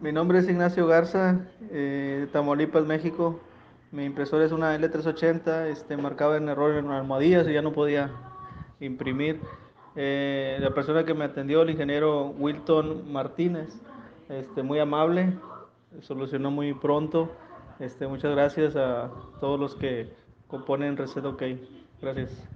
Mi nombre es Ignacio Garza, eh, de Tamaulipas, México. Mi impresora es una L380, este, marcaba en error en almohadillas y ya no podía imprimir. Eh, la persona que me atendió, el ingeniero Wilton Martínez, este, muy amable, solucionó muy pronto. Este, muchas gracias a todos los que componen Reset OK. Gracias.